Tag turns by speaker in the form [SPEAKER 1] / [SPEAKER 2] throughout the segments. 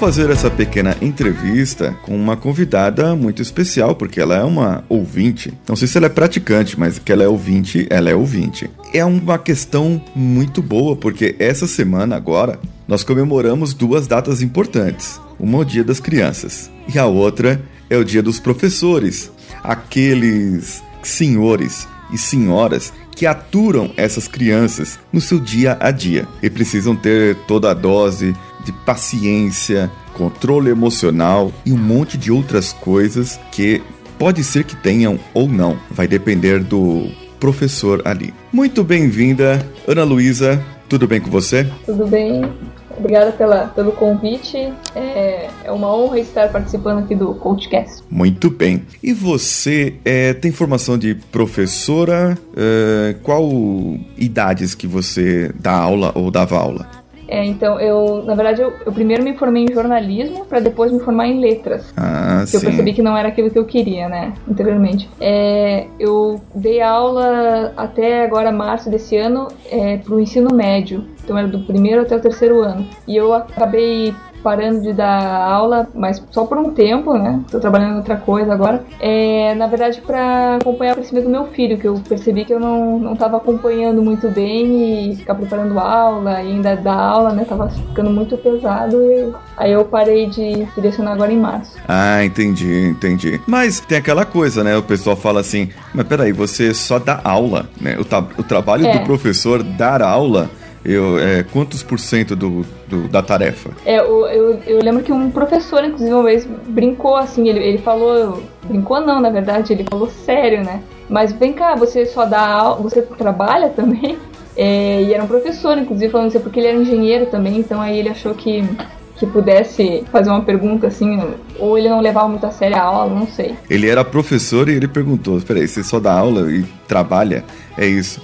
[SPEAKER 1] Fazer essa pequena entrevista com uma convidada muito especial, porque ela é uma ouvinte. Não sei se ela é praticante, mas que ela é ouvinte, ela é ouvinte. É uma questão muito boa, porque essa semana agora nós comemoramos duas datas importantes. Uma é o Dia das Crianças e a outra é o Dia dos Professores. Aqueles senhores e senhoras que aturam essas crianças no seu dia a dia e precisam ter toda a dose de paciência, controle emocional e um monte de outras coisas que pode ser que tenham ou não, vai depender do professor ali. Muito bem-vinda, Ana Luísa. Tudo bem com você?
[SPEAKER 2] Tudo bem? Obrigada pela, pelo convite. É, é uma honra estar participando aqui do CoachCast.
[SPEAKER 1] Muito bem. E você é, tem formação de professora? É, qual idades que você dá aula ou dava aula?
[SPEAKER 2] É, então, eu, na verdade, eu, eu primeiro me formei em jornalismo para depois me formar em letras.
[SPEAKER 1] Ah,
[SPEAKER 2] que eu percebi que não era aquilo que eu queria, né, anteriormente. É, eu dei aula até agora, março desse ano, é, para o ensino médio. Então era do primeiro até o terceiro ano. E eu acabei parando de dar aula, mas só por um tempo, né? Tô trabalhando em outra coisa agora. É, na verdade, para acompanhar o crescimento do meu filho, que eu percebi que eu não, não tava acompanhando muito bem e ficar preparando aula e ainda dar aula, né? Tava ficando muito pesado e aí eu parei de direcionar agora em março.
[SPEAKER 1] Ah, entendi, entendi. Mas tem aquela coisa, né? O pessoal fala assim, mas peraí, você só dá aula, né? O, o trabalho
[SPEAKER 2] É.
[SPEAKER 1] do professor dar aula, eu, é, quantos por cento do, do- da tarefa?
[SPEAKER 2] É, eu, eu, eu lembro que um professor, inclusive, uma vez brincou assim, ele, ele falou. Brincou não, na verdade, ele falou sério, né? Mas vem cá, você só dá aula, você trabalha também? É, e era um professor, inclusive, falando isso, porque ele era engenheiro também, então aí ele achou que, que pudesse fazer uma pergunta assim, ou ele não levava muito a sério a aula, não sei.
[SPEAKER 1] Ele era professor e ele perguntou, peraí, você só dá aula e trabalha? É isso.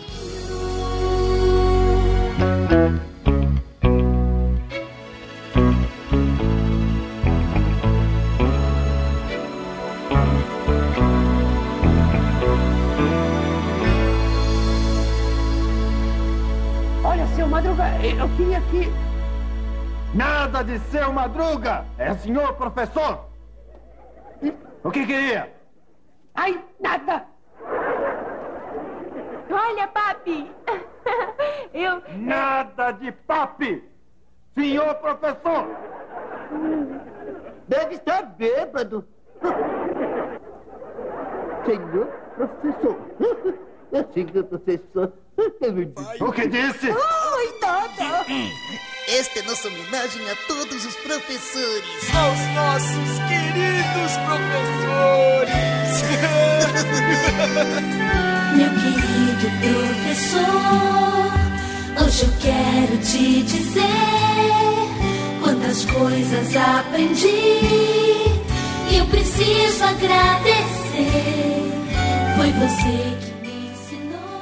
[SPEAKER 3] Nada de seu Madruga! É senhor professor! O que queria? Ai, nada!
[SPEAKER 4] Olha, papi! Eu.
[SPEAKER 3] Nada de papi! Senhor professor!
[SPEAKER 5] Deve estar bêbado. Senhor professor. Senhor professor.
[SPEAKER 3] O que disse?
[SPEAKER 5] Ai, nada.
[SPEAKER 6] Esta é nossa homenagem a todos os professores.
[SPEAKER 7] aos nossos queridos professores.
[SPEAKER 8] Meu querido professor, hoje eu quero te dizer quantas coisas aprendi e eu preciso agradecer. Foi você que.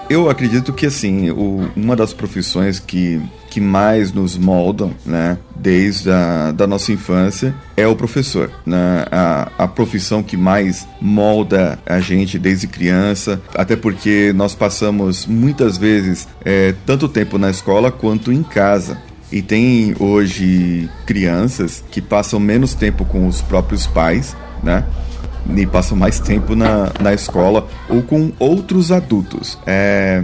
[SPEAKER 1] Eu acredito que assim, o- uma das profissões que, que mais nos moldam, né, desde a da nossa infância, é o professor. Né? A, a profissão que mais molda a gente desde criança, até porque nós passamos muitas vezes é, tanto tempo na escola quanto em casa. E tem hoje crianças que passam menos tempo com os próprios pais, né? E passam mais tempo na, na escola ou com outros adultos. É,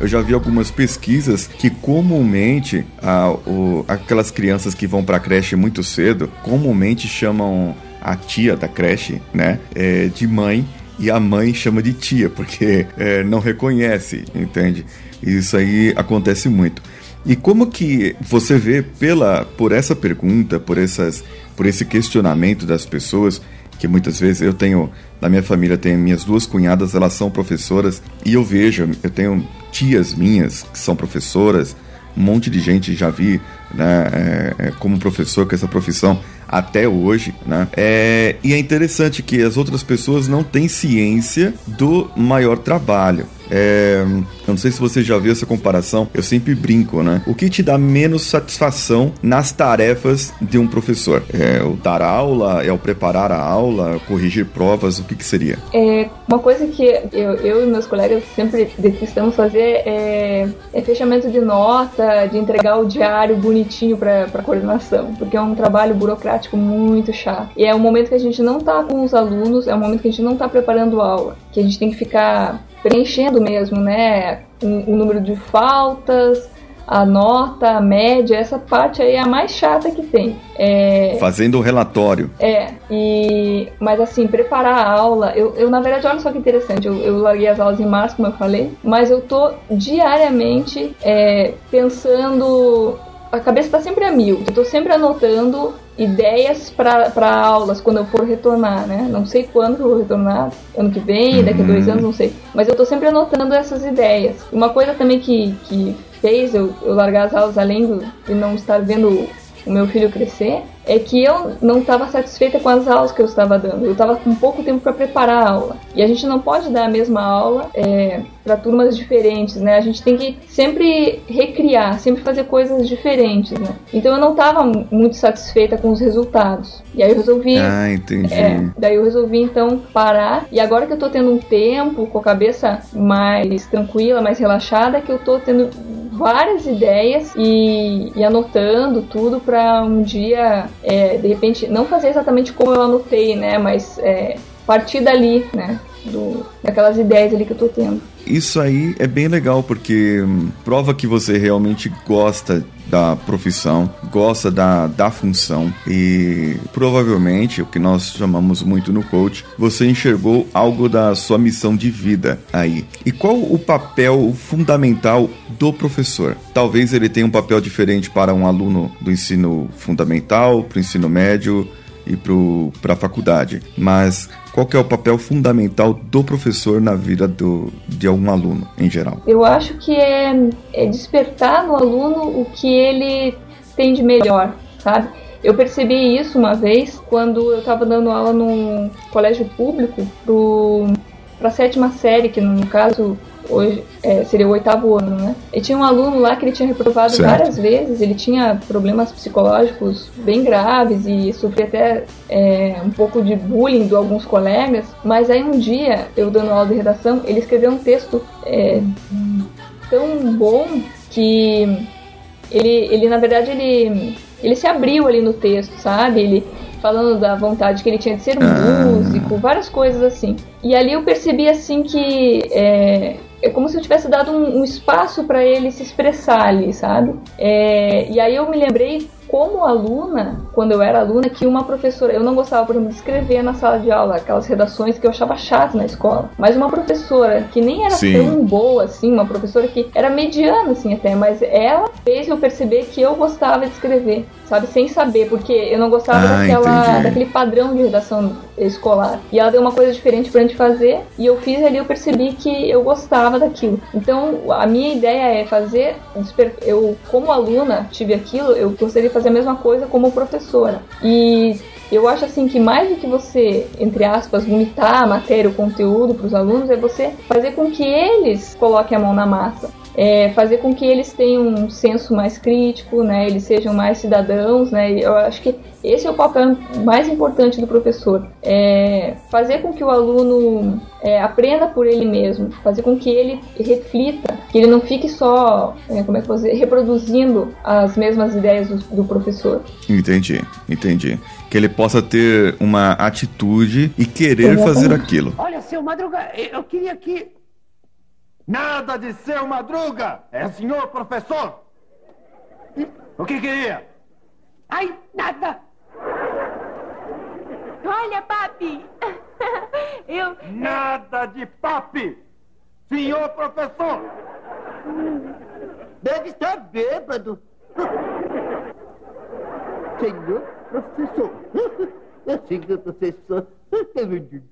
[SPEAKER 1] eu já vi algumas pesquisas que comumente a, o- aquelas crianças que vão para a creche muito cedo comumente chamam a tia da creche, né, é, de mãe e a mãe chama de tia porque é, não reconhece, entende? Isso aí acontece muito. E como que você vê pela por essa pergunta, por essas por esse questionamento das pessoas que muitas vezes eu tenho na minha família tem minhas duas cunhadas, elas são professoras e eu vejo, eu tenho tias minhas que são professoras, um monte de gente já vi né, é, é, como professor com essa profissão até hoje, né? É, e é interessante que as outras pessoas não têm ciência do maior trabalho. É, eu não sei se você já viu essa comparação, eu sempre brinco, né? O que te dá menos satisfação nas tarefas de um professor? É o dar aula, é o preparar a aula, corrigir provas, o que, que seria?
[SPEAKER 2] É, uma coisa que eu, eu e meus colegas sempre detestamos fazer é, é fechamento de nota, de entregar o diário bonitinho para coordenação, porque é um trabalho burocrático muito chato. E é um momento que a gente não tá com os alunos, é um momento que a gente não tá preparando aula, que a gente tem que ficar preenchendo mesmo, né? O, o número de faltas, a nota, a média, essa parte aí é a mais chata que tem. É,
[SPEAKER 1] Fazendo o relatório.
[SPEAKER 2] É, e, mas assim, preparar a aula, eu, eu na verdade, olha só que interessante, eu, eu larguei as aulas em março, como eu falei, mas eu tô diariamente é, pensando a cabeça está sempre a mil. Eu estou sempre anotando ideias para aulas quando eu for retornar, né? Não sei quando eu vou retornar, ano que vem, daqui a dois uhum. anos, não sei. Mas eu estou sempre anotando essas ideias. Uma coisa também que, que fez eu, eu largar as aulas, além do, de não estar vendo o meu filho crescer, é que eu não estava satisfeita com as aulas que eu estava dando. Eu estava com pouco tempo para preparar a aula. E a gente não pode dar a mesma aula é, para turmas diferentes, né? A gente tem que sempre recriar, sempre fazer coisas diferentes, né? Então eu não estava muito satisfeita com os resultados. E aí eu resolvi.
[SPEAKER 1] Ah, entendi.
[SPEAKER 2] É, daí eu resolvi então parar. E agora que eu estou tendo um tempo com a cabeça mais tranquila, mais relaxada, que eu estou tendo várias ideias e, e anotando tudo para um dia, é, de repente, não fazer exatamente como eu anotei, né? Mas é, partir dali, né? Do, daquelas ideias ali que eu tô tendo.
[SPEAKER 1] Isso aí é bem legal porque hum, prova que você realmente gosta da profissão, gosta da, da função e provavelmente o que nós chamamos muito no coach, você enxergou algo da sua missão de vida aí. E qual o papel fundamental do professor? Talvez ele tenha um papel diferente para um aluno do ensino fundamental, para o ensino médio e para a faculdade, mas qual é o papel fundamental do professor na vida do, de algum aluno em geral?
[SPEAKER 2] Eu acho que é, é despertar no aluno o que ele tem de melhor, sabe? Eu percebi isso uma vez quando eu estava dando aula num colégio público para a sétima série, que no caso hoje é, seria o oitavo ano, né? E tinha um aluno lá que ele tinha reprovado certo. várias vezes, ele tinha problemas psicológicos bem graves e sofria até é, um pouco de bullying de alguns colegas, mas aí um dia, eu dando aula de redação, ele escreveu um texto é, tão bom que ele, ele na verdade, ele, ele se abriu ali no texto, sabe? Ele falando da vontade que ele tinha de ser ah. músico, várias coisas assim. E ali eu percebi assim que é, é como se eu tivesse dado um, um espaço para ele se expressar ali, sabe? É, e aí eu me lembrei como aluna, quando eu era aluna, que uma professora, eu não gostava, por exemplo, de escrever na sala de aula, aquelas redações que eu achava chato na escola, mas uma professora que nem era Sim. tão boa assim, uma professora que era mediana assim até, mas ela fez eu perceber que eu gostava de escrever, sabe, sem saber, porque eu não gostava ah, daquela, daquele padrão de redação escolar. E ela deu uma coisa diferente pra gente fazer, e eu fiz ali, eu percebi que eu gostava daquilo. Então, a minha ideia é fazer, eu como aluna tive aquilo, eu gostaria fazer a mesma coisa como professora. E eu acho assim que mais do que você, entre aspas, vomitar a matéria, o conteúdo para os alunos, é você fazer com que eles coloquem a mão na massa. É fazer com que eles tenham um senso mais crítico, né? Eles sejam mais cidadãos, né? Eu acho que esse é o papel mais importante do professor. É fazer com que o aluno é, aprenda por ele mesmo, fazer com que ele reflita, que ele não fique só, é, como é que eu dizer, reproduzindo as mesmas ideias do, do professor.
[SPEAKER 1] Entendi, entendi. Que ele possa ter uma atitude e querer fazer aquilo.
[SPEAKER 3] Olha, seu Madruga, eu queria que. Nada de seu Madruga! É senhor professor! O que queria? Ai, nada!
[SPEAKER 4] Olha, papi! Eu.
[SPEAKER 3] Nada de papi! Senhor professor!
[SPEAKER 5] Deve estar bêbado. Senhor professor. Senhor professor.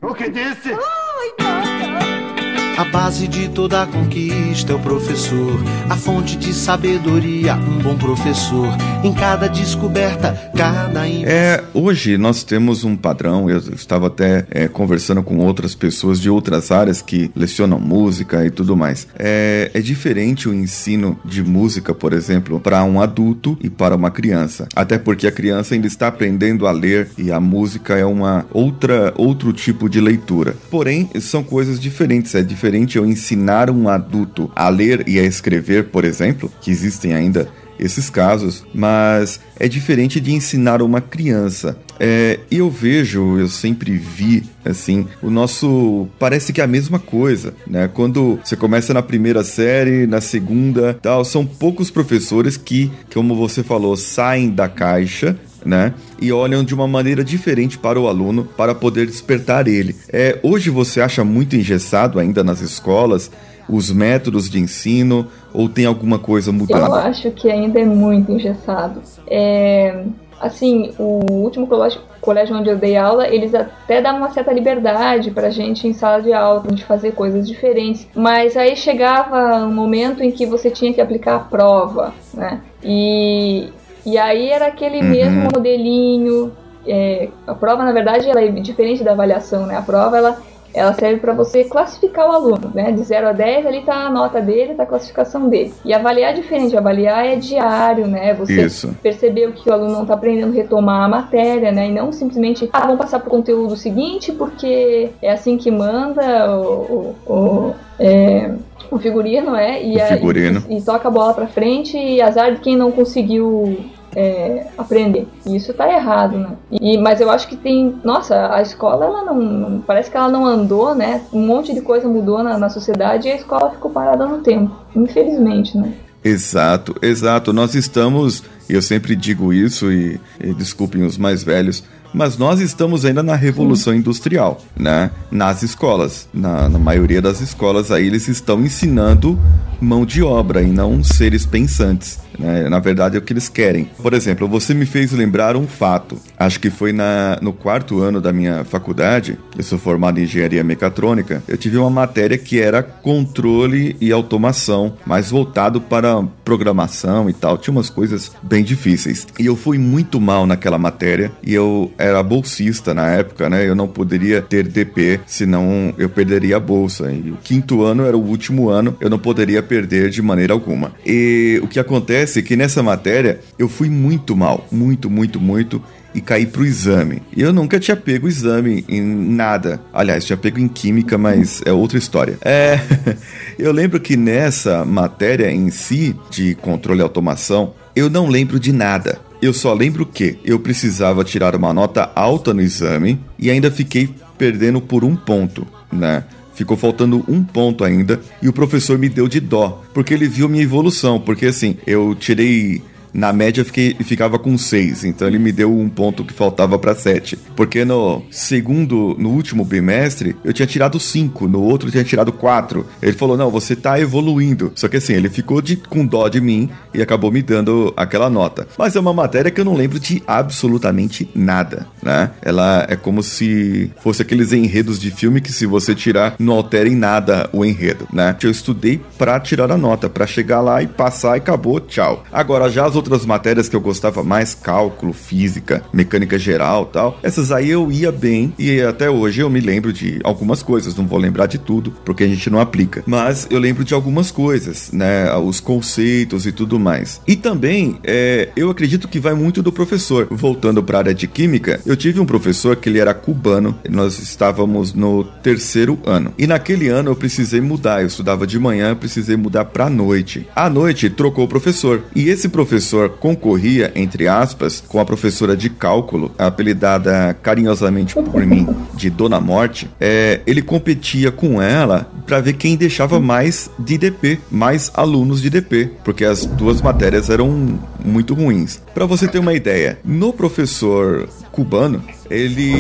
[SPEAKER 3] O que disse?
[SPEAKER 5] Ai, nada!
[SPEAKER 9] A base de toda conquista é o professor, a fonte de sabedoria, um bom professor. Em cada descoberta, cada
[SPEAKER 1] É, hoje nós temos um padrão, eu estava até é, conversando com outras pessoas de outras áreas que lecionam música e tudo mais. É, é diferente o ensino de música, por exemplo, para um adulto e para uma criança. Até porque a criança ainda está aprendendo a ler e a música é uma outra outro tipo de leitura. Porém, são coisas diferentes. É diferente eu ensinar um adulto a ler e a escrever, por exemplo, que existem ainda esses casos, mas é diferente de ensinar uma criança. É, eu vejo, eu sempre vi, assim, o nosso. Parece que é a mesma coisa, né? Quando você começa na primeira série, na segunda, tal, são poucos professores que, como você falou, saem da caixa né? E olham de uma maneira diferente para o aluno para poder despertar ele. É, hoje você acha muito engessado ainda nas escolas os métodos de ensino ou tem alguma coisa mudando?
[SPEAKER 2] Eu acho que ainda é muito engessado. É, assim, o último colégio, colégio onde eu dei aula, eles até davam uma certa liberdade pra gente em sala de aula, pra gente fazer coisas diferentes. Mas aí chegava um momento em que você tinha que aplicar a prova, né? E, e aí era aquele uhum. mesmo modelinho. É, a prova, na verdade, ela é diferente da avaliação, né? A prova, ela, ela serve para você classificar o aluno, né? De 0 a 10, ali tá a nota dele, tá a classificação dele. E avaliar é diferente, avaliar é diário, né? Você
[SPEAKER 1] Isso.
[SPEAKER 2] perceber o que o aluno não tá aprendendo, retomar a matéria, né? E não simplesmente, ah, vamos passar pro conteúdo seguinte porque é assim que manda o, o, o é, o figurino, é, e,
[SPEAKER 1] o figurino.
[SPEAKER 2] A, e, e, toca a bola pra frente e azar de quem não conseguiu é, aprender. E isso tá errado, né? E, mas eu acho que tem. Nossa, a escola, ela não, Parece que ela não andou, né? Um monte de coisa mudou na, na sociedade e a escola ficou parada no tempo. Infelizmente, né?
[SPEAKER 1] Exato, exato. Nós estamos, eu sempre digo isso e, e desculpem os mais velhos, mas nós estamos ainda na revolução industrial, né? Nas escolas, na, na, maioria das escolas aí eles estão ensinando mão de obra e não seres pensantes. Né? Na verdade é o que eles querem. Por exemplo, você me fez lembrar um fato. Acho que foi na, no quarto ano da minha faculdade. Eu sou formado em engenharia mecatrônica. Eu tive uma matéria que era controle e automação, mais voltado para programação e tal. Tinha umas coisas bem difíceis. E eu fui muito mal naquela matéria e eu era bolsista na época, né? Eu não poderia ter DP, senão eu perderia a bolsa. E o quinto ano era o último ano, eu não poderia perder de maneira alguma. E o que acontece é que nessa matéria eu fui muito mal, muito, muito, muito e caí pro exame. E eu nunca tinha pego exame em nada. Aliás, tinha pego em química, mas é outra história. É, eu lembro que nessa matéria em si de controle e automação, eu não lembro de nada. Eu só lembro que eu precisava tirar uma nota alta no exame e ainda fiquei perdendo por um ponto, né? Ficou faltando um ponto ainda e o professor me deu de dó, porque ele viu minha evolução. Porque assim, eu tirei na média fiquei, ficava com 6, então ele me deu um ponto que faltava para 7. Porque no segundo, no último bimestre, eu tinha tirado 5, no outro eu tinha tirado 4. Ele falou: "Não, você tá evoluindo". Só que assim, ele ficou de, com dó de mim e acabou me dando aquela nota. Mas é uma matéria que eu não lembro de absolutamente nada, né? Ela é como se fosse aqueles enredos de filme que se você tirar não altera em nada o enredo, né? Eu estudei para tirar a nota, para chegar lá e passar e acabou, tchau. Agora já as outras matérias que eu gostava mais, cálculo, física, mecânica geral tal, essas aí eu ia bem e até hoje eu me lembro de algumas coisas, não vou lembrar de tudo, porque a gente não aplica, mas eu lembro de algumas coisas, né, os conceitos e tudo mais. E também, é, eu acredito que vai muito do professor. Voltando para a área de química, eu tive um professor que ele era cubano, nós estávamos no terceiro ano, e naquele ano eu precisei mudar, eu estudava de manhã, precisei mudar para noite. À noite trocou o professor, e esse professor professor concorria, entre aspas, com a professora de cálculo, apelidada carinhosamente por mim de Dona Morte, é, ele competia com ela para ver quem deixava mais de DP, mais alunos de DP, porque as duas matérias eram muito ruins. Para você ter uma ideia, no professor cubano, ele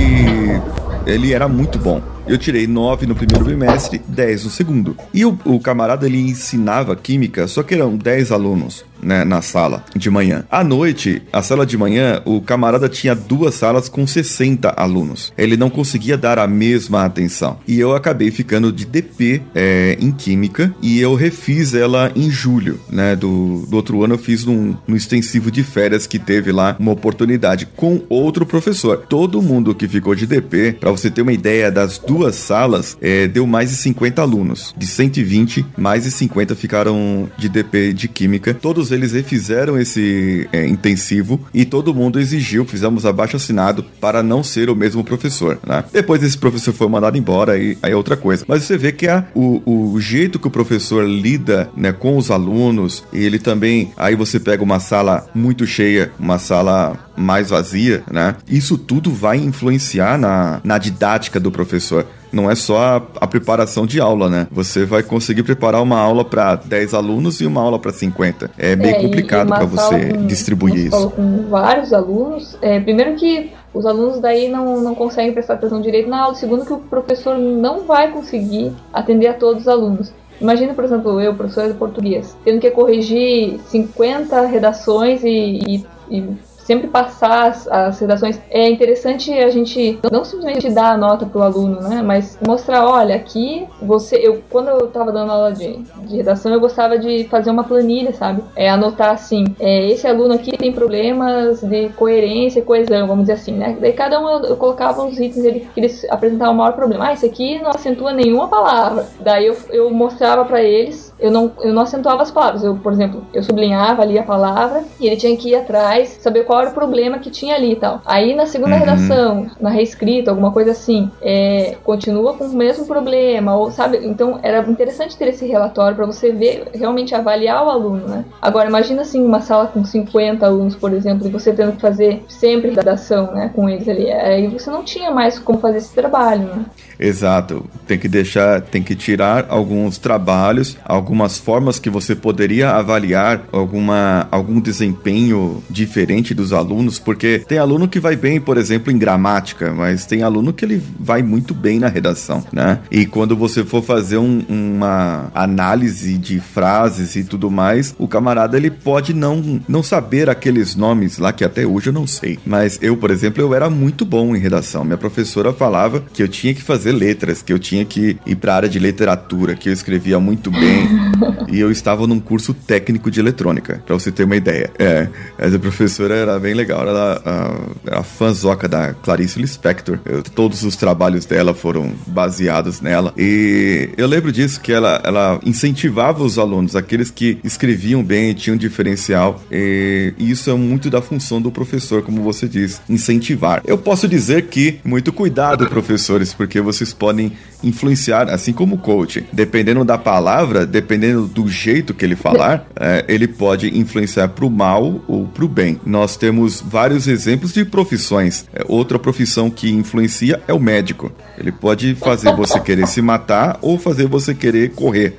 [SPEAKER 1] ele era muito bom. Eu tirei 9 no primeiro bimestre, 10 no segundo. E o, o camarada ele ensinava química, só que eram 10 alunos né, na sala de manhã. À noite, a sala de manhã, o camarada tinha duas salas com 60 alunos. Ele não conseguia dar a mesma atenção. E eu acabei ficando de DP é, em Química e eu refiz ela em julho, né? Do, do outro ano eu fiz num, extensivo de férias que teve lá uma oportunidade com outro professor. Todo mundo que ficou de DP, para você ter uma ideia das duas salas, é, deu mais de 50 alunos. De 120, mais de 50 ficaram de DP de Química. Todos eles refizeram esse é, intensivo e todo mundo exigiu, fizemos abaixo assinado para não ser o mesmo professor, né? Depois esse professor foi mandado embora e aí é outra coisa. Mas você vê que a, o, o jeito que o professor lida né, com os alunos, ele também, aí você pega uma sala muito cheia, uma sala mais vazia, né? Isso tudo vai influenciar na, na didática do professor não é só a, a, preparação de aula, né? Você vai conseguir preparar uma aula para 10 alunos e uma aula para 50. É meio é, complicado para você com, distribuir isso.
[SPEAKER 2] Com vários alunos, é, primeiro que os alunos daí não, não conseguem prestar atenção direito na aula, segundo que o professor não vai conseguir atender a todos os alunos. Imagina, por exemplo, eu, professora de português, tendo que corrigir 50 redações e, e, e sempre passar as, as, redações. É interessante a gente não simplesmente dar a nota pro aluno, né? Mas mostrar, olha, aqui você. Eu, quando eu tava dando aula de, de redação, eu gostava de fazer uma planilha, sabe? É anotar assim, é, esse aluno aqui tem problemas de coerência e coesão, vamos dizer assim, né? Daí cada um eu, eu colocava os itens ele, que eles apresentavam o maior problema. Ah, esse aqui não acentua nenhuma palavra. Daí eu, eu mostrava para eles eu não, eu não acentuava as palavras. Eu, por exemplo, eu sublinhava ali a palavra e ele tinha que ir atrás, saber qual era o problema que tinha ali e tal. Aí na segunda uhum. redação, na reescrita, alguma coisa assim, é, continua com o mesmo problema, ou sabe? Então era interessante ter esse relatório para você ver, realmente avaliar o aluno, né? Agora imagina assim uma sala com 50 alunos, por exemplo, e você tendo que fazer sempre redação, né, com eles ali. Aí você não tinha mais como fazer esse trabalho, né?
[SPEAKER 1] Exato. Tem que deixar, tem que tirar alguns trabalhos, algumas formas que você poderia avaliar alguma, algum desempenho diferente dos alunos, porque tem aluno que vai bem, por exemplo, em gramática, mas tem aluno que ele vai muito bem na redação, né? E quando você for fazer um, uma análise de frases e tudo mais, o camarada ele pode não, não saber aqueles nomes lá que até hoje eu não sei. Mas eu, por exemplo, eu era muito bom em redação. Minha professora falava que eu tinha que fazer letras, que eu tinha que ir para a área de literatura, que eu escrevia muito bem. E eu estava num curso técnico de eletrônica, para você ter uma ideia. É, essa professora era bem legal, ela era fãzoca da Clarice Lispector. Eu, todos os trabalhos dela foram baseados nela. E eu lembro disso, que ela, ela incentivava os alunos, aqueles que escreviam bem, tinham diferencial. E isso é muito da função do professor, como você diz, incentivar. Eu posso dizer que muito cuidado, professores, porque você vocês podem influenciar, assim como o coach. Dependendo da palavra, dependendo do jeito que ele falar, é, ele pode influenciar para o mal ou para o bem. Nós temos vários exemplos de profissões. É, outra profissão que influencia é o médico. Ele pode fazer você querer se matar ou fazer você querer correr.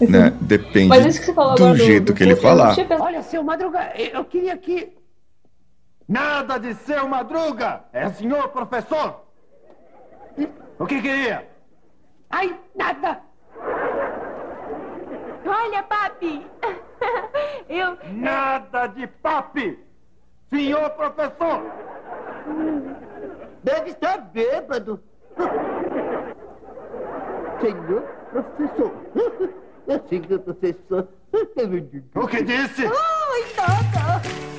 [SPEAKER 1] Né? Depende do jeito do, do que ele falar.
[SPEAKER 3] Olha, seu Madruga, eu queria que. Nada de seu Madruga! É senhor professor! O que queria?
[SPEAKER 4] Ai, nada. Papi. Eu.
[SPEAKER 3] Nada de papi! Senhor professor!
[SPEAKER 5] Deve estar bêbado. Senhor professor. Senhor professor.
[SPEAKER 3] O que disse?
[SPEAKER 4] Ai, nada.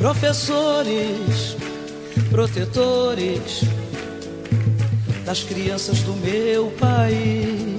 [SPEAKER 10] professores, protetores das crianças do meu país.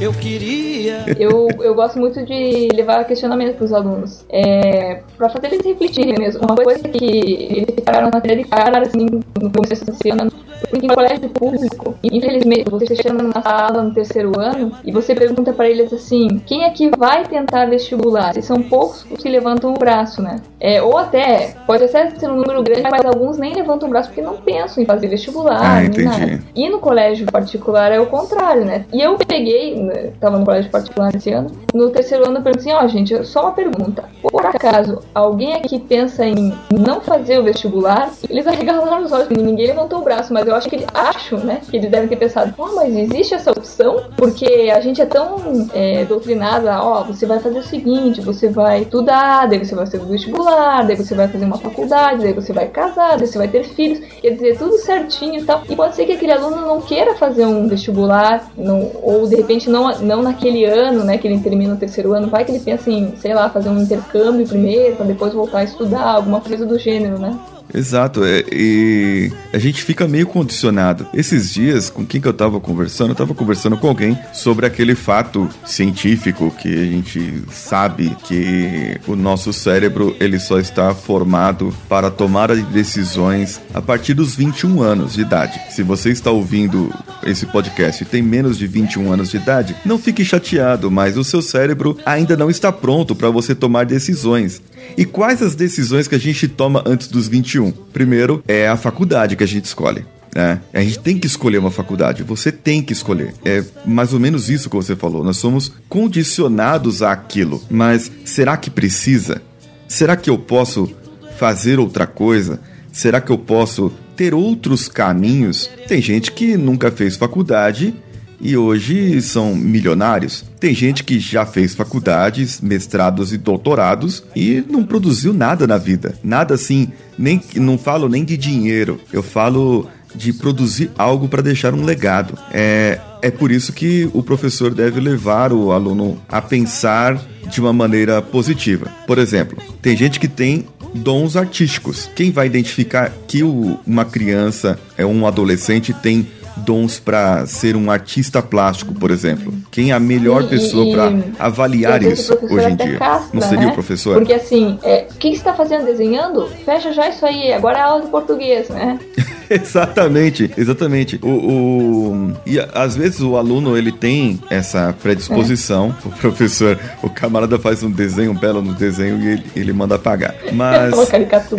[SPEAKER 10] Eu queria.
[SPEAKER 2] Eu, eu gosto muito de levar questionamento para os alunos. É, para fazer eles refletirem mesmo. Uma coisa que eles ficaram na tela de cara assim, no começo desse ano porque em colégio público, infelizmente, você chega na sala no terceiro ano e você pergunta para eles assim: quem é que vai tentar vestibular? E são poucos os que levantam o braço, né? É, ou até, pode até ser um número grande, mas alguns nem levantam o braço porque não pensam em fazer vestibular.
[SPEAKER 1] Ah, entendi. Nada.
[SPEAKER 2] E no colégio particular é o contrário, né? E eu peguei né, tava no colégio particular esse ano. No terceiro ano eu perguntei assim, ó, oh, gente, só uma pergunta. Por acaso, alguém aqui pensa em não fazer o vestibular? Eles arregalaram os olhos, ninguém levantou o braço, mas eu acho que acham, né? Que eles devem ter pensado, oh, mas existe essa opção? Porque a gente é tão é, doutrinado, ó, oh, você vai fazer o seguinte, você vai estudar, daí você vai fazer o vestibular, daí você vai fazer uma faculdade, daí você vai casar, daí você vai ter filhos, quer dizer, tudo certinho e tal. E pode ser que aquele aluno não queira fazer um vestibular, não, ou de repente não, não naquele ano, né, que ele termina o terceiro ano, vai que ele pensa em, sei lá, fazer um intercâmbio primeiro, para depois voltar a estudar, alguma coisa do gênero, né?
[SPEAKER 1] Exato, é, e a gente fica meio condicionado. Esses dias, com quem que eu tava conversando, eu tava conversando com alguém sobre aquele fato científico que a gente sabe que o nosso cérebro ele só está formado para tomar decisões a partir dos 21 anos de idade. Se você está ouvindo esse podcast e tem menos de 21 anos de idade, não fique chateado, mas o seu cérebro ainda não está pronto para você tomar decisões. E quais as decisões que a gente toma antes dos 21? Primeiro, é a faculdade que a gente escolhe. É, a gente tem que escolher uma faculdade, você tem que escolher. É mais ou menos isso que você falou. Nós somos condicionados àquilo. Mas será que precisa? Será que eu posso fazer outra coisa? Será que eu posso ter outros caminhos? Tem gente que nunca fez faculdade e hoje são milionários. Tem gente que já fez faculdades, mestrados e doutorados e não produziu nada na vida. Nada assim, nem não falo nem de dinheiro. Eu falo de produzir algo para deixar um legado. É, é por isso que o professor deve levar o aluno a pensar de uma maneira positiva. Por exemplo, tem gente que tem dons artísticos. Quem vai identificar que o, uma criança, é um adolescente tem dons para ser um artista plástico, por exemplo? Quem é a melhor e, pessoa para avaliar isso hoje em dia?
[SPEAKER 2] Castra,
[SPEAKER 1] Não seria
[SPEAKER 2] né?
[SPEAKER 1] o professor?
[SPEAKER 2] Porque assim, é, o que você está fazendo desenhando? Fecha já isso aí, agora é aula de português, né?
[SPEAKER 1] exatamente, exatamente. O, o, e às vezes o aluno ele tem essa predisposição. É. O professor, o camarada faz um desenho, um belo no desenho e ele, ele manda apagar. Mas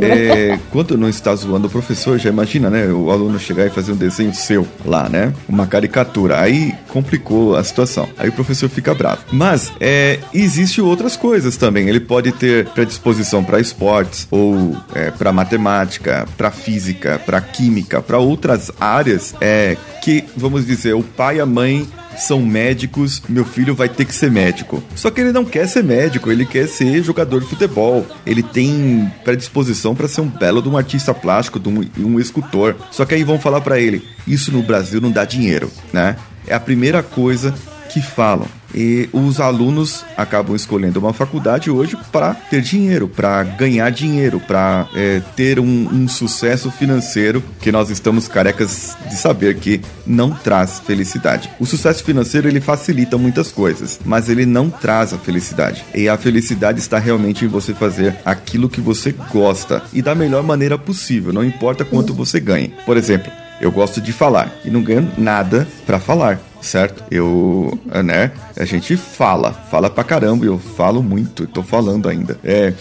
[SPEAKER 1] é, quando não está zoando o professor, já imagina, né? O aluno chegar e fazer um desenho seu lá, né? Uma caricatura. Aí complicou a situação. Aí o professor fica bravo. Mas é, existe outras coisas também. Ele pode ter predisposição para esportes ou é, para matemática, para física, para química química, para outras áreas, é que, vamos dizer, o pai e a mãe são médicos, meu filho vai ter que ser médico. Só que ele não quer ser médico, ele quer ser jogador de futebol. Ele tem predisposição para ser um belo de um artista plástico, de um, um escultor. Só que aí vão falar para ele: isso no Brasil não dá dinheiro, né? É a primeira coisa que falam. E os alunos acabam escolhendo uma faculdade hoje para ter dinheiro, para ganhar dinheiro, para é, ter um, um, sucesso financeiro que nós estamos carecas de saber que não traz felicidade. O sucesso financeiro ele facilita muitas coisas, mas ele não traz a felicidade. E a felicidade está realmente em você fazer aquilo que você gosta e da melhor maneira possível, não importa quanto você ganhe. Por exemplo, eu gosto de falar e não ganho nada para falar certo? Eu, né? A gente fala, fala pra caramba, eu falo muito, tô falando ainda. É.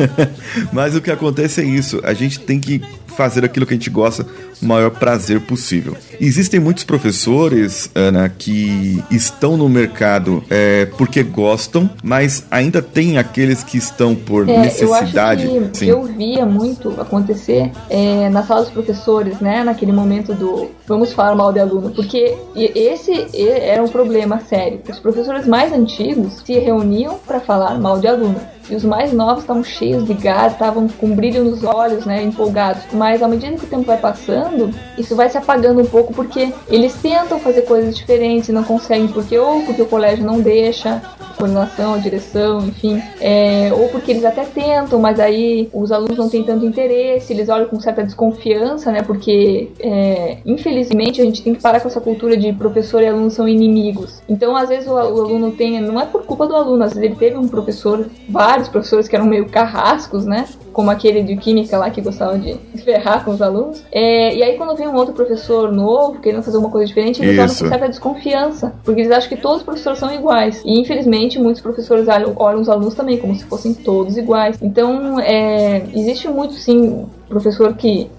[SPEAKER 1] Mas o que acontece é isso, a gente tem que fazer aquilo que a gente gosta o maior prazer possível. Existem muitos professores, Ana, que estão no mercado é, porque gostam, mas ainda tem aqueles que estão por é, necessidade.
[SPEAKER 2] Eu, acho que eu via muito acontecer é, na sala dos professores, né? Naquele momento do vamos falar mal de aluno, porque esse era um problema sério. Os professores mais antigos se reuniam para falar mal de aluno. E os mais novos estavam cheios de gás, estavam com brilho nos olhos, né, empolgados. Mas à medida que o tempo vai passando, isso vai se apagando um pouco porque eles tentam fazer coisas diferentes não conseguem, porque ou porque o colégio não deixa, coordenação, direção, enfim, é, ou porque eles até tentam, mas aí os alunos não têm tanto interesse, eles olham com certa desconfiança, né, porque é, infelizmente a gente tem que parar com essa cultura de professor e aluno são inimigos. Então às vezes o, o aluno tem, não é por culpa do aluno, às vezes ele teve um professor, vários professores que eram meio carrascos, né? Como aquele de química lá que gostava de ferrar com os alunos. É, e aí, quando vem um outro professor novo, querendo fazer uma coisa diferente, eles olham com certa desconfiança. Porque eles acham que todos os professores são iguais. E, infelizmente, muitos professores olham, olham os alunos também como se fossem todos iguais. Então, é, existe muito, sim, professor que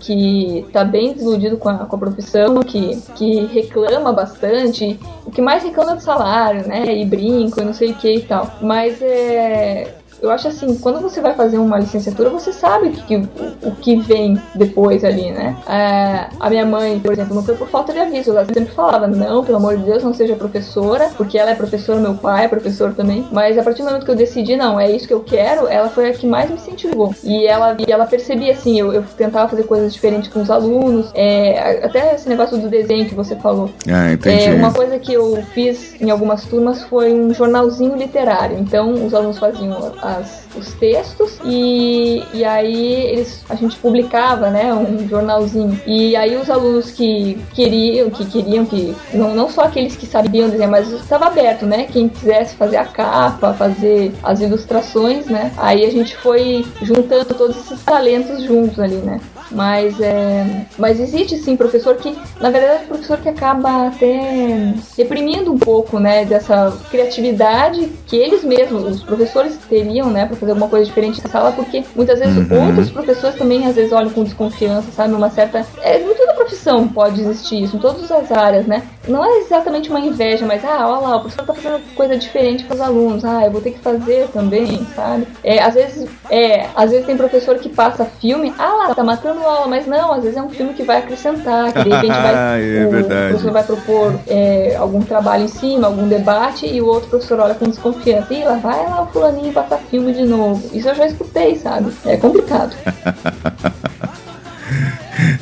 [SPEAKER 2] que tá bem desiludido com a, com a profissão, que, que reclama bastante, o que mais reclama é do salário, né? E brinco, e não sei o que e tal. Mas é eu acho assim, quando você vai fazer uma licenciatura, você sabe o que, o, o que vem depois ali, né? É, a minha mãe, por exemplo, não foi por falta de aviso, ela sempre falava, não, pelo amor de Deus, não seja professora, porque ela é professora, meu pai é professor também. Mas a partir do momento que eu decidi, não, é isso que eu quero, ela foi a que mais me incentivou. E ela, e ela percebia, assim, eu, eu tentava fazer coisas diferentes com os alunos, é, até esse negócio do desenho que você falou.
[SPEAKER 1] Ah, entendi.
[SPEAKER 2] É, uma coisa que eu fiz em algumas turmas foi um jornalzinho literário. Então, os alunos faziam as, os textos e, e aí eles, a gente publicava, né, um jornalzinho. E aí os alunos que queriam, que queriam, que não, não só aqueles que sabiam desenhar, mas estava aberto, né, quem quisesse fazer a capa, fazer as ilustrações, né, aí a gente foi juntando todos esses talentos juntos ali, né. Mas, é, mas existe sim professor que, na verdade, é professor que acaba até reprimindo um pouco, né, dessa criatividade que eles mesmos, os professores teriam, né, para fazer alguma coisa diferente na sala, porque muitas vezes uhum. outros professores também às vezes olham com desconfiança, sabe, uma certa, é, em toda profissão pode existir isso, em todas as áreas, né. Não é exatamente uma inveja, mas ah, olha lá, o professor tá fazendo coisa diferente para os alunos, ah, eu vou ter que fazer também, sabe? É, às vezes, é, às vezes tem professor que passa filme, ah lá, tá matando aula, mas não, às vezes é um filme que vai acrescentar, que de repente vai,
[SPEAKER 1] é
[SPEAKER 2] o
[SPEAKER 1] verdade.
[SPEAKER 2] professor vai propor é, algum trabalho em cima, algum debate, e o outro professor olha com desconfiança, e lá vai lá o fulaninho passar filme de novo. Isso eu já escutei, sabe? É complicado.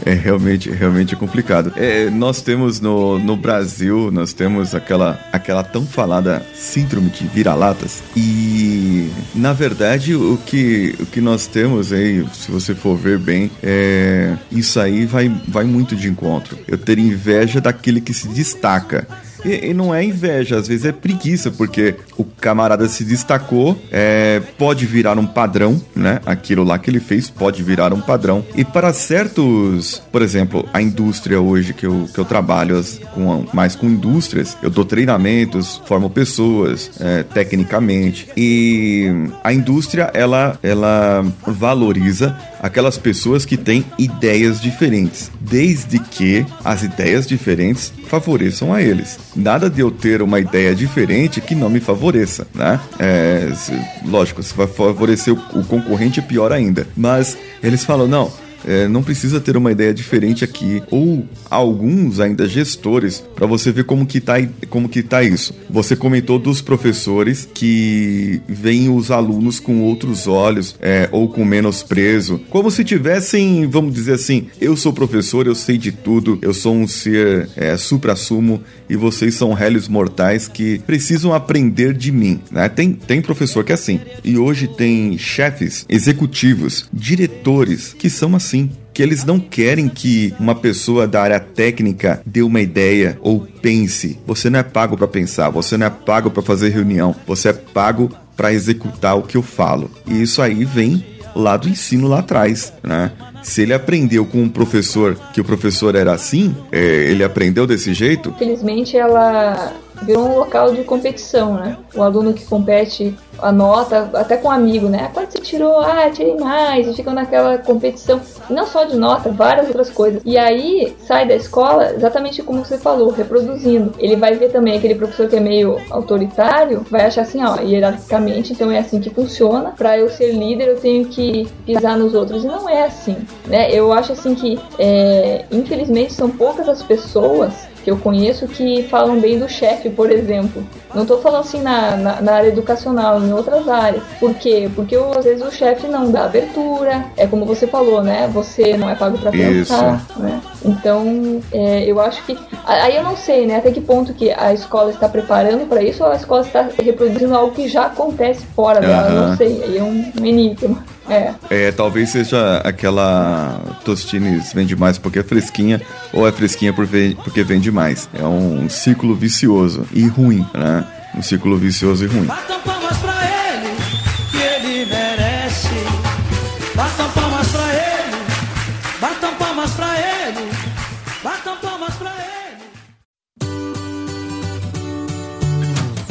[SPEAKER 1] É realmente, realmente complicado. É, nós temos no, no Brasil, nós temos aquela, aquela tão falada síndrome de vira-latas. E, na verdade, o que, o que nós temos aí, se você for ver bem, é, isso aí vai, vai muito de encontro. Eu ter inveja daquele que se destaca. E, e, não é inveja, às vezes é preguiça, porque o camarada se destacou, é, pode virar um padrão, né? Aquilo lá que ele fez pode virar um padrão. E para certos, por exemplo, a indústria hoje que eu, que eu trabalho com, mais com indústrias, eu dou treinamentos, formo pessoas é, tecnicamente. E a indústria, ela, ela valoriza aquelas pessoas que têm ideias diferentes, desde que as ideias diferentes favoreçam a eles. Nada de eu ter uma ideia diferente que não me favoreça, né? É, se, lógico, se vai favorecer o, o concorrente, é pior ainda. Mas eles falam, não, é, não precisa ter uma ideia diferente aqui ou alguns ainda gestores para você ver como que tá como que tá isso. Você comentou dos professores que veem os alunos com outros olhos é, ou com menosprezo, como se tivessem, vamos dizer assim, eu sou professor, eu sei de tudo, eu sou um ser é, supra-sumo e vocês são réis mortais que precisam aprender de mim. Né? Tem, tem professor que é assim. E hoje tem chefes, executivos, diretores que são assim que eles não querem que uma pessoa da área técnica dê uma ideia ou pense. Você não é pago para pensar, você não é pago para fazer reunião, você é pago para executar o que eu falo. E isso aí vem lá do ensino lá atrás, né? Se ele aprendeu com um professor que o professor era assim, é, ele aprendeu desse jeito.
[SPEAKER 2] Felizmente ela virou um local de competição, né? O aluno que compete a nota, até com um amigo, né? Quando você tirou? Ah, tirei mais. E ficam naquela competição, não só de nota, várias outras coisas. E aí sai da escola exatamente como você falou, reproduzindo. Ele vai ver também aquele professor que é meio autoritário, vai achar assim, ó, hierarquicamente, então é assim que funciona. Para eu ser líder, eu tenho que pisar nos outros. E não é assim, né? Eu acho assim que, é, infelizmente, são poucas as pessoas que eu conheço que falam bem do chefe, por exemplo. Não estou falando assim na, na, na, área educacional, em outras áreas. Por quê? Porque às vezes o chefe não dá abertura, é como você falou, né? Você não é pago para pensar, né? Então, é, eu acho que. Aí eu não sei, né? Até que ponto que a escola está preparando para isso ou a escola está reproduzindo algo que já acontece fora dela. Uhum. Eu não sei. Aí é um, um enigma. É.
[SPEAKER 1] é, talvez seja aquela Tostines vende mais porque é fresquinha ou é fresquinha porque vende mais. É um ciclo vicioso e ruim, né? Um ciclo vicioso e ruim.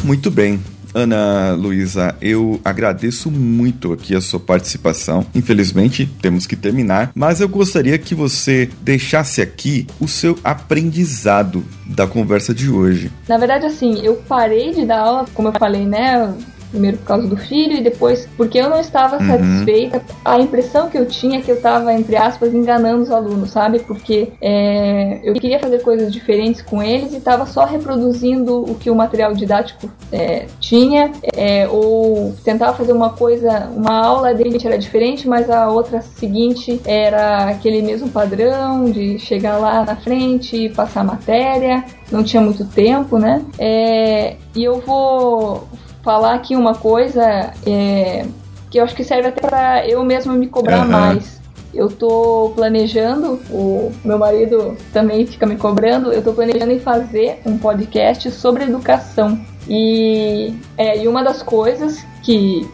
[SPEAKER 1] Muito bem. Ana Luísa, eu agradeço muito aqui a sua participação. Infelizmente, temos que terminar, mas eu gostaria que você deixasse aqui o seu aprendizado da conversa de hoje.
[SPEAKER 2] Na verdade, assim, eu parei de dar aula, como eu falei, né? Primeiro por causa do filho e depois porque eu não estava
[SPEAKER 1] Uhum.
[SPEAKER 2] satisfeita. A impressão que eu tinha é que eu estava, entre aspas, enganando os alunos, sabe? Porque é, eu queria fazer coisas diferentes com eles e estava só reproduzindo o que o material didático é, tinha, é, ou tentava fazer uma coisa, uma aula de repente era diferente, mas a outra seguinte era aquele mesmo padrão de chegar lá na frente e passar a matéria. Não tinha muito tempo, né? É, e eu vou falar aqui uma coisa é, que eu acho que serve até para eu mesma me cobrar
[SPEAKER 1] Aham.
[SPEAKER 2] mais. Eu tô planejando, o meu marido também fica me cobrando, eu tô planejando em fazer um podcast sobre educação. E, é, e uma das coisas que,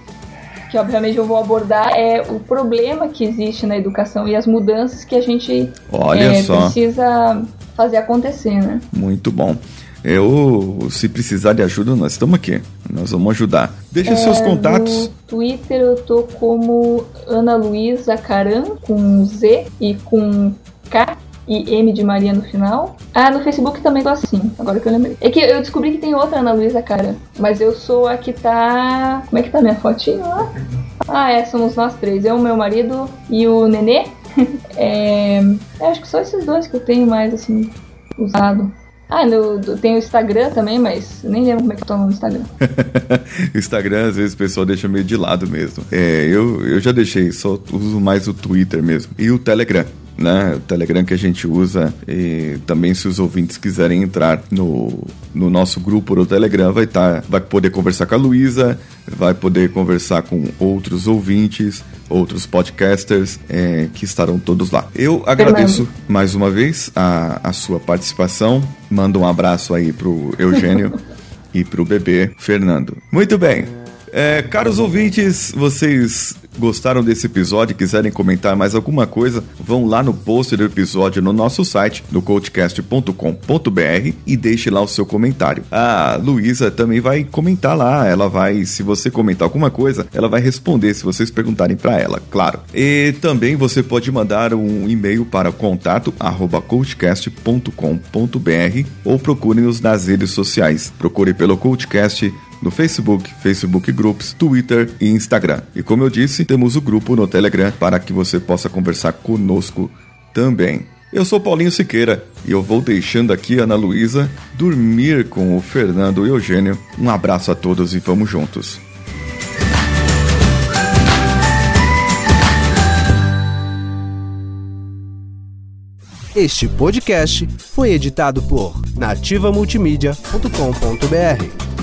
[SPEAKER 2] que obviamente eu vou abordar é o problema que existe na educação e as mudanças que a gente é, precisa fazer acontecer, né?
[SPEAKER 1] Muito bom. Eu, se precisar de ajuda, nós estamos aqui. Nós vamos ajudar. Seus
[SPEAKER 2] É,
[SPEAKER 1] contatos.
[SPEAKER 2] No Twitter eu tô como Ana Luísa Caran, com Z e com K e M de Maria no final. Ah, no Facebook também tô assim, agora que eu lembrei. É que eu descobri que tem outra Ana Luísa Caran, mas eu sou a que tá. Como é que tá minha fotinho lá? Ah, é, somos nós três. Eu, meu marido e o Nenê. é, eu acho que só esses dois que eu tenho mais assim, usado. Ah, no, tem o Instagram também, mas nem lembro como é que eu tô no Instagram.
[SPEAKER 1] Instagram, às vezes o pessoal deixa meio de lado mesmo. É, eu, eu já deixei, só uso mais o Twitter mesmo. E o Telegram. Né, o Telegram que a gente usa e também se os ouvintes quiserem entrar no, no nosso grupo no Telegram vai tá, vai poder conversar com a Luísa, vai poder conversar com outros ouvintes, outros podcasters é, que estarão todos lá. Eu agradeço mais uma vez a, a sua participação. Manda um abraço aí pro Eugênio e pro bebê Fernando. Muito bem. É, caros ouvintes, vocês gostaram desse episódio quiserem comentar mais alguma coisa, vão lá no post do episódio no nosso site, no coachcast.com.br e deixe lá o seu comentário. A Luísa também vai comentar lá, ela vai, se você comentar alguma coisa, ela vai responder se vocês perguntarem para ela, claro. E também você pode mandar um e-mail para contato arroba coachcast.com.br ou procure-nos nas redes sociais. Procure pelo Coachcast no Facebook, Facebook Groups, Twitter e Instagram. E como eu disse, temos o grupo no Telegram para que você possa conversar conosco também. Eu sou Paulinho Siqueira e eu vou deixando aqui Ana Luísa dormir com o Fernando e o Eugênio. Um abraço a todos e vamos juntos.
[SPEAKER 11] Este podcast foi editado por nativamultimídia.com.br.